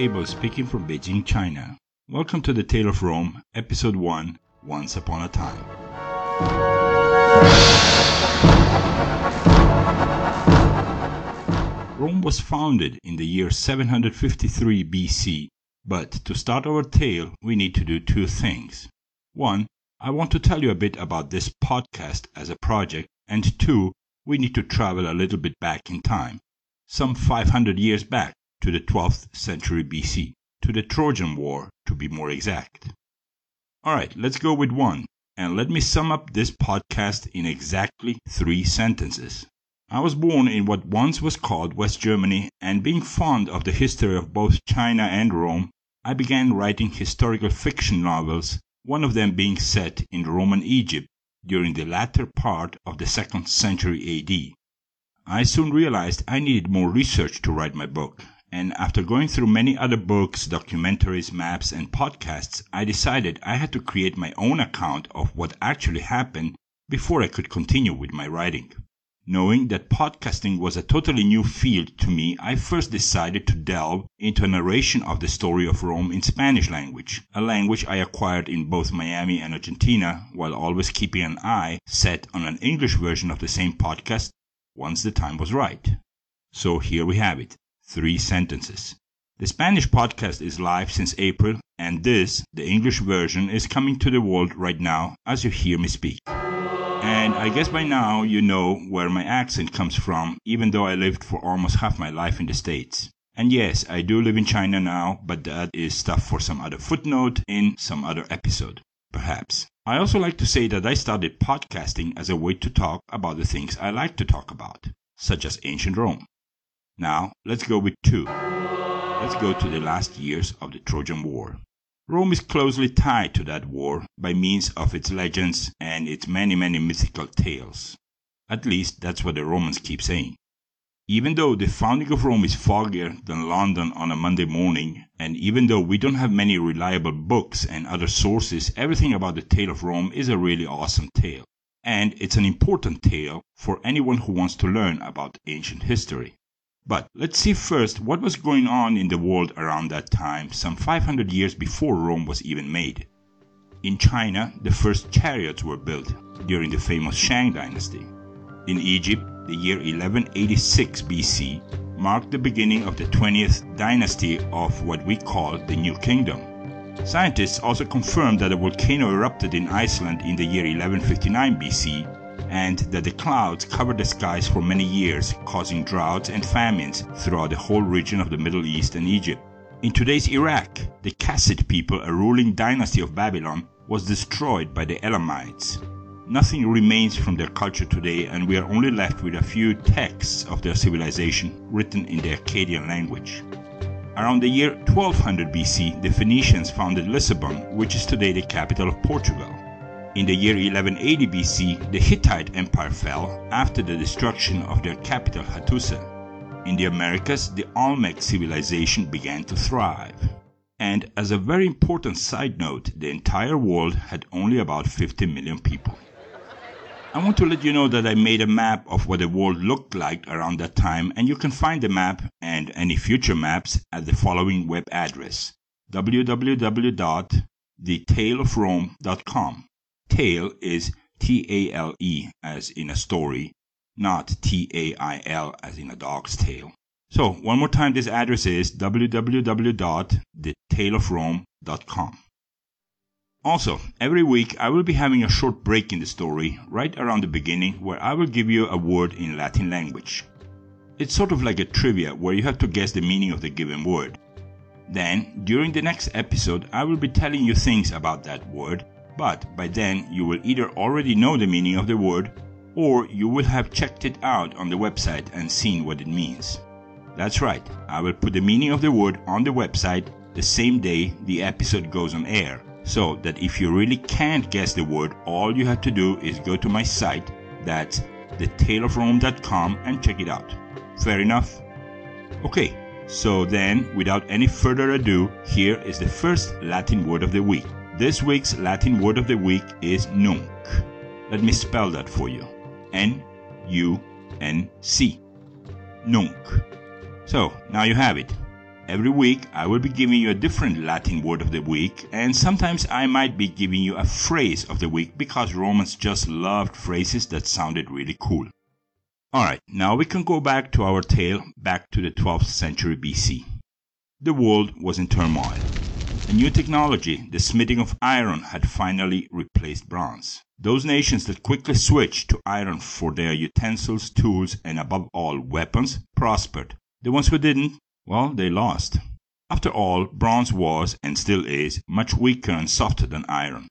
Abel speaking from Beijing, China. Welcome to the Tale of Rome, Episode 1 Once Upon a Time. Rome was founded in the year 753 BC, but to start our tale, we need to do two things. One, I want to tell you a bit about this podcast as a project, and two, we need to travel a little bit back in time, some 500 years back to the 12th century BC, to the Trojan War to be more exact. Alright, let's go with one, and let me sum up this podcast in exactly three sentences. I was born in what once was called West Germany, and being fond of the history of both China and Rome, I began writing historical fiction novels, one of them being set in Roman Egypt during the latter part of the second century AD. I soon realized I needed more research to write my book, and after going through many other books, documentaries, maps, and podcasts, I decided I had to create my own account of what actually happened before I could continue with my writing. Knowing that podcasting was a totally new field to me, I first decided to delve into a narration of the story of Rome in Spanish language, a language I acquired in both Miami and Argentina, while always keeping an eye set on an English version of the same podcast once the time was right. So here we have it three sentences. The Spanish podcast is live since April, and this, the English version, is coming to the world right now as you hear me speak. And I guess by now you know where my accent comes from, even though I lived for almost half my life in the States. And yes, I do live in China now, but that is stuff for some other footnote in some other episode, perhaps. I also like to say that I started podcasting as a way to talk about the things I like to talk about, such as ancient Rome. Now, let's go with two. Let's go to the last years of the Trojan War. Rome is closely tied to that war by means of its legends and its many, many mythical tales. At least that's what the Romans keep saying. Even though the founding of Rome is foggier than London on a Monday morning, and even though we don't have many reliable books and other sources, everything about the tale of Rome is a really awesome tale. And it's an important tale for anyone who wants to learn about ancient history. But let's see first what was going on in the world around that time, some 500 years before Rome was even made. In China, the first chariots were built during the famous Shang dynasty. In Egypt, the year 1186 BC marked the beginning of the 20th dynasty of what we call the New Kingdom. Scientists also confirmed that a volcano erupted in Iceland in the year 1159 BC and that the clouds covered the skies for many years, causing droughts and famines throughout the whole region of the Middle East and Egypt. In today's Iraq, the Kassite people, a ruling dynasty of Babylon, was destroyed by the Elamites. Nothing remains from their culture today, and we are only left with a few texts of their civilization written in the Akkadian language. Around the year 1200 BC, the Phoenicians founded Lisbon, which is today the capital of Portugal. In the year 1180 BC, the Hittite Empire fell after the destruction of their capital Hattusa. In the Americas, the Olmec civilization began to thrive. And as a very important side note, the entire world had only about 50 million people. I want to let you know that I made a map of what the world looked like around that time, and you can find the map and any future maps at the following web address www.thetaleofrome.com. Tale is T A L E as in a story, not T A I L as in a dog's tail. So, one more time, this address is www.thetaleofrome.com. Also, every week I will be having a short break in the story, right around the beginning, where I will give you a word in Latin language. It's sort of like a trivia where you have to guess the meaning of the given word. Then, during the next episode, I will be telling you things about that word but by then you will either already know the meaning of the word or you will have checked it out on the website and seen what it means. That's right, I will put the meaning of the word on the website the same day the episode goes on air, so that if you really can't guess the word, all you have to do is go to my site, that's thetaleofrome.com, and check it out. Fair enough? Okay, so then, without any further ado, here is the first Latin word of the week. This week's Latin word of the week is nunc. Let me spell that for you. N U N C. Nunc. So, now you have it. Every week, I will be giving you a different Latin word of the week, and sometimes I might be giving you a phrase of the week because Romans just loved phrases that sounded really cool. Alright, now we can go back to our tale, back to the 12th century BC. The world was in turmoil. A new technology, the smithing of iron, had finally replaced bronze. Those nations that quickly switched to iron for their utensils, tools, and above all, weapons, prospered. The ones who didn't, well, they lost. After all, bronze was, and still is, much weaker and softer than iron.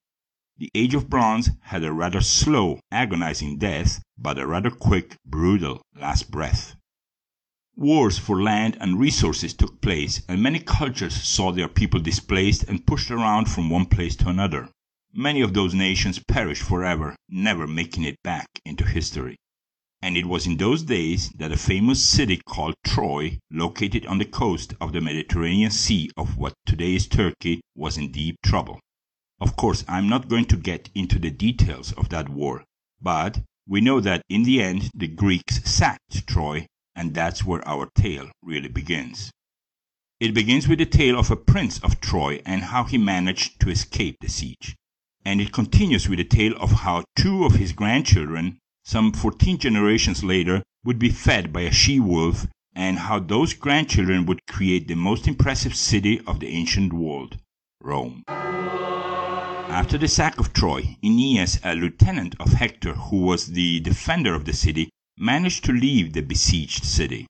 The age of bronze had a rather slow, agonizing death, but a rather quick, brutal last breath. Wars for land and resources took place, and many cultures saw their people displaced and pushed around from one place to another. Many of those nations perished forever, never making it back into history. And it was in those days that a famous city called Troy, located on the coast of the Mediterranean Sea of what today is Turkey, was in deep trouble. Of course, I am not going to get into the details of that war, but we know that in the end the Greeks sacked Troy, and that's where our tale really begins. It begins with the tale of a prince of Troy and how he managed to escape the siege. And it continues with the tale of how two of his grandchildren, some fourteen generations later, would be fed by a she wolf, and how those grandchildren would create the most impressive city of the ancient world, Rome. After the sack of Troy, Aeneas, a lieutenant of Hector who was the defender of the city, managed to leave the besieged city.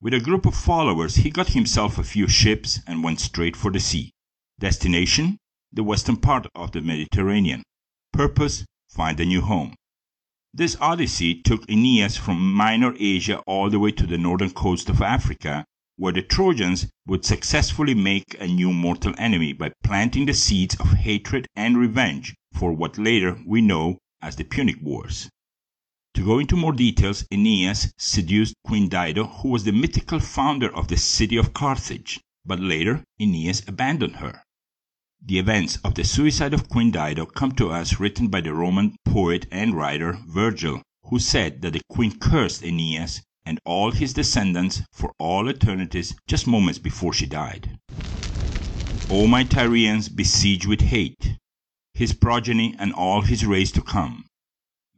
With a group of followers he got himself a few ships and went straight for the sea. Destination the western part of the Mediterranean. Purpose find a new home. This odyssey took Aeneas from Minor Asia all the way to the northern coast of Africa where the Trojans would successfully make a new mortal enemy by planting the seeds of hatred and revenge for what later we know as the Punic Wars. To go into more details, Aeneas seduced Queen Dido, who was the mythical founder of the city of Carthage, but later Aeneas abandoned her. The events of the suicide of Queen Dido come to us written by the Roman poet and writer Virgil, who said that the queen cursed Aeneas and all his descendants for all eternities just moments before she died. O my Tyrians besieged with hate, his progeny and all his race to come,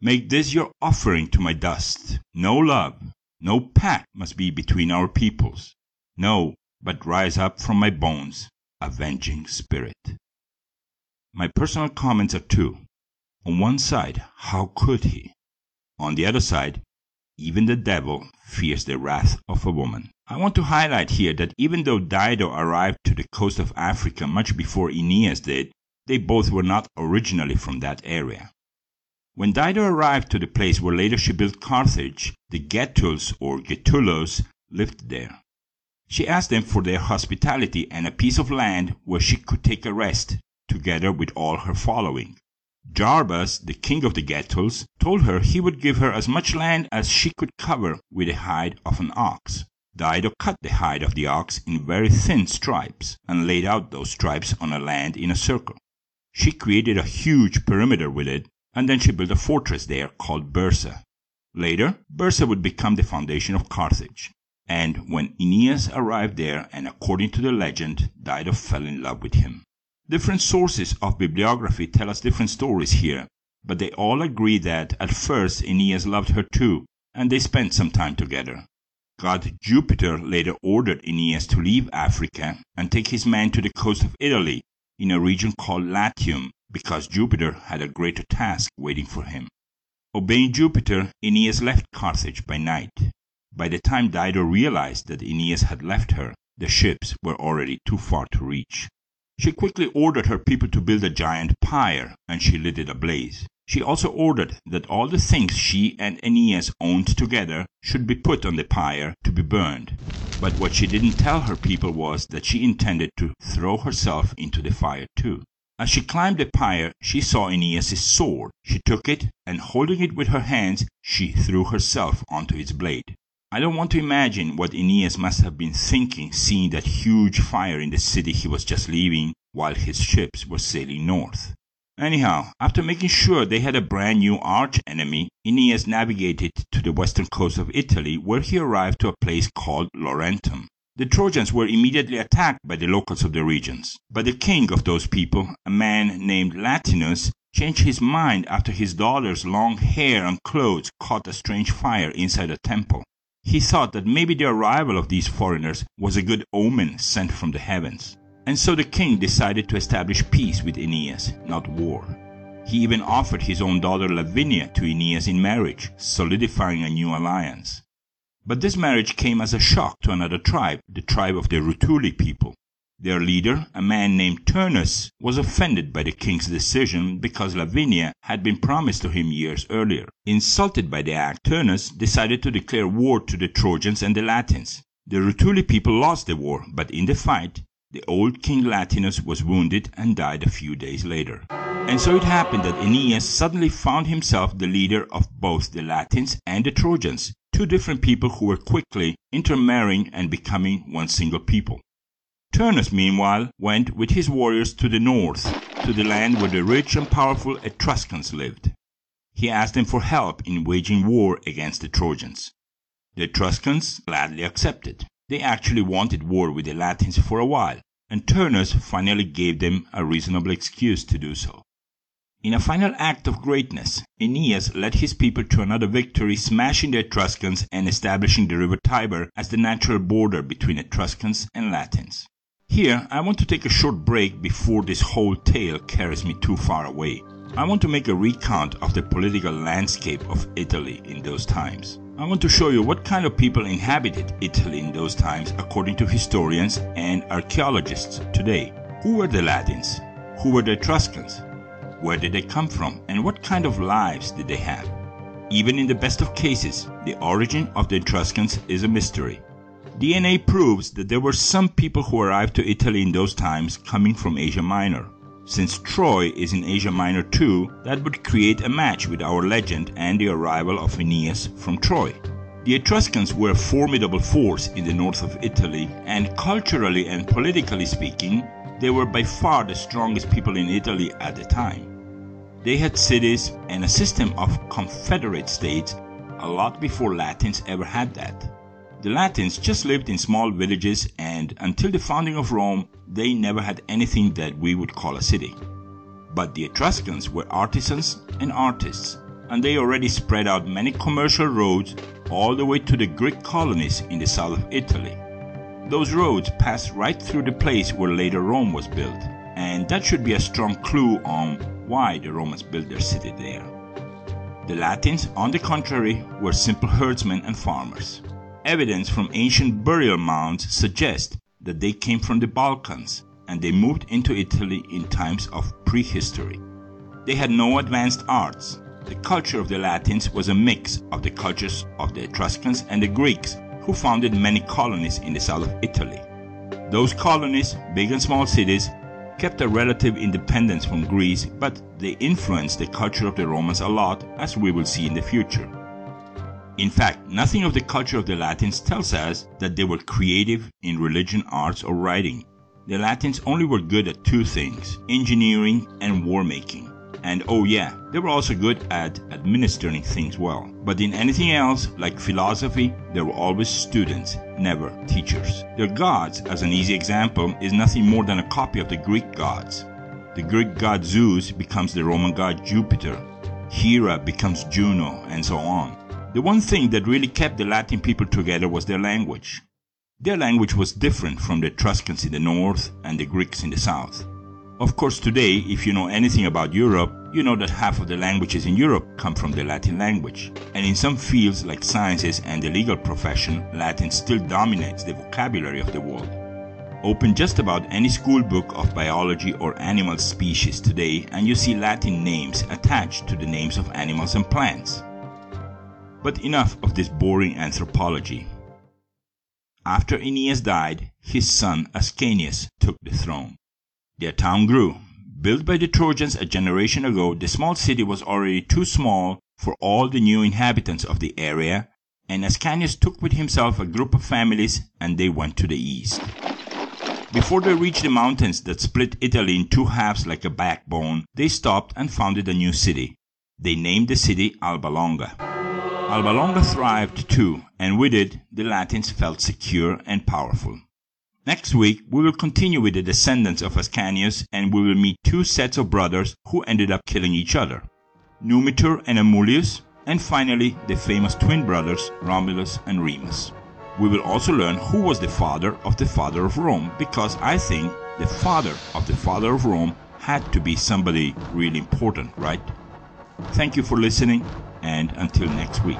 make this your offering to my dust. No love, no pact must be between our peoples. No, but rise up from my bones, avenging spirit. My personal comments are two. On one side, how could he? On the other side, even the devil fears the wrath of a woman. I want to highlight here that even though Dido arrived to the coast of Africa much before Aeneas did, they both were not originally from that area. When Dido arrived to the place where later she built Carthage, the Getuls or Getulos lived there. She asked them for their hospitality and a piece of land where she could take a rest, together with all her following. Jarbas, the king of the Getuls, told her he would give her as much land as she could cover with the hide of an ox. Dido cut the hide of the ox in very thin stripes, and laid out those stripes on a land in a circle. She created a huge perimeter with it, and then she built a fortress there called Byrsa. Later, Byrsa would become the foundation of Carthage. And when Aeneas arrived there, and according to the legend, Dido fell in love with him. Different sources of bibliography tell us different stories here, but they all agree that at first Aeneas loved her too, and they spent some time together. God Jupiter later ordered Aeneas to leave Africa and take his men to the coast of Italy, in a region called Latium, because Jupiter had a greater task waiting for him. Obeying Jupiter, Aeneas left Carthage by night. By the time Dido realized that Aeneas had left her, the ships were already too far to reach. She quickly ordered her people to build a giant pyre, and she lit it ablaze. She also ordered that all the things she and Aeneas owned together should be put on the pyre to be burned. But what she didn't tell her people was that she intended to throw herself into the fire too. As she climbed the pyre she saw Aeneas's sword. She took it, and holding it with her hands, she threw herself onto its blade. I don't want to imagine what Aeneas must have been thinking seeing that huge fire in the city he was just leaving while his ships were sailing north. Anyhow, after making sure they had a brand new arch enemy, Aeneas navigated to the western coast of Italy where he arrived to a place called Laurentum. The Trojans were immediately attacked by the locals of the regions. But the king of those people, a man named Latinus, changed his mind after his daughter's long hair and clothes caught a strange fire inside a temple. He thought that maybe the arrival of these foreigners was a good omen sent from the heavens. And so the king decided to establish peace with Aeneas, not war. He even offered his own daughter Lavinia to Aeneas in marriage, solidifying a new alliance. But this marriage came as a shock to another tribe, the tribe of the Rutuli people. Their leader, a man named Turnus, was offended by the king's decision because Lavinia had been promised to him years earlier. Insulted by the act, Turnus decided to declare war to the Trojans and the Latins. The Rutuli people lost the war, but in the fight, the old king Latinus was wounded and died a few days later. And so it happened that Aeneas suddenly found himself the leader of both the Latins and the Trojans, two different people who were quickly intermarrying and becoming one single people. Turnus, meanwhile, went with his warriors to the north, to the land where the rich and powerful Etruscans lived. He asked them for help in waging war against the Trojans. The Etruscans gladly accepted. They actually wanted war with the Latins for a while, and Turnus finally gave them a reasonable excuse to do so. In a final act of greatness, Aeneas led his people to another victory, smashing the Etruscans and establishing the river Tiber as the natural border between Etruscans and Latins. Here, I want to take a short break before this whole tale carries me too far away. I want to make a recount of the political landscape of Italy in those times. I want to show you what kind of people inhabited Italy in those times according to historians and archaeologists today. Who were the Latins? Who were the Etruscans? Where did they come from and what kind of lives did they have? Even in the best of cases, the origin of the Etruscans is a mystery. DNA proves that there were some people who arrived to Italy in those times coming from Asia Minor. Since Troy is in Asia Minor too, that would create a match with our legend and the arrival of Aeneas from Troy. The Etruscans were a formidable force in the north of Italy, and culturally and politically speaking, they were by far the strongest people in Italy at the time. They had cities and a system of confederate states a lot before Latins ever had that. The Latins just lived in small villages and until the founding of Rome, they never had anything that we would call a city. But the Etruscans were artisans and artists, and they already spread out many commercial roads all the way to the Greek colonies in the south of Italy. Those roads passed right through the place where later Rome was built, and that should be a strong clue on why the Romans built their city there. The Latins, on the contrary, were simple herdsmen and farmers. Evidence from ancient burial mounds suggests that they came from the Balkans and they moved into Italy in times of prehistory. They had no advanced arts. The culture of the Latins was a mix of the cultures of the Etruscans and the Greeks, who founded many colonies in the south of Italy. Those colonies, big and small cities, kept a relative independence from Greece, but they influenced the culture of the Romans a lot, as we will see in the future. In fact, nothing of the culture of the Latins tells us that they were creative in religion, arts, or writing. The Latins only were good at two things engineering and war making. And oh, yeah, they were also good at administering things well. But in anything else, like philosophy, they were always students, never teachers. Their gods, as an easy example, is nothing more than a copy of the Greek gods. The Greek god Zeus becomes the Roman god Jupiter, Hera becomes Juno, and so on. The one thing that really kept the Latin people together was their language. Their language was different from the Etruscans in the north and the Greeks in the south. Of course, today, if you know anything about Europe, you know that half of the languages in Europe come from the Latin language. And in some fields like sciences and the legal profession, Latin still dominates the vocabulary of the world. Open just about any school book of biology or animal species today and you see Latin names attached to the names of animals and plants. But enough of this boring anthropology. After Aeneas died, his son Ascanius took the throne. Their town grew. Built by the Trojans a generation ago, the small city was already too small for all the new inhabitants of the area, and Ascanius took with himself a group of families and they went to the east. Before they reached the mountains that split Italy in two halves like a backbone, they stopped and founded a new city. They named the city Alba Longa. Alba Longa thrived too, and with it the Latins felt secure and powerful. Next week we will continue with the descendants of Ascanius and we will meet two sets of brothers who ended up killing each other. Numitor and Amulius, and finally the famous twin brothers Romulus and Remus. We will also learn who was the father of the father of Rome because I think the father of the father of Rome had to be somebody really important, right? Thank you for listening and until next week.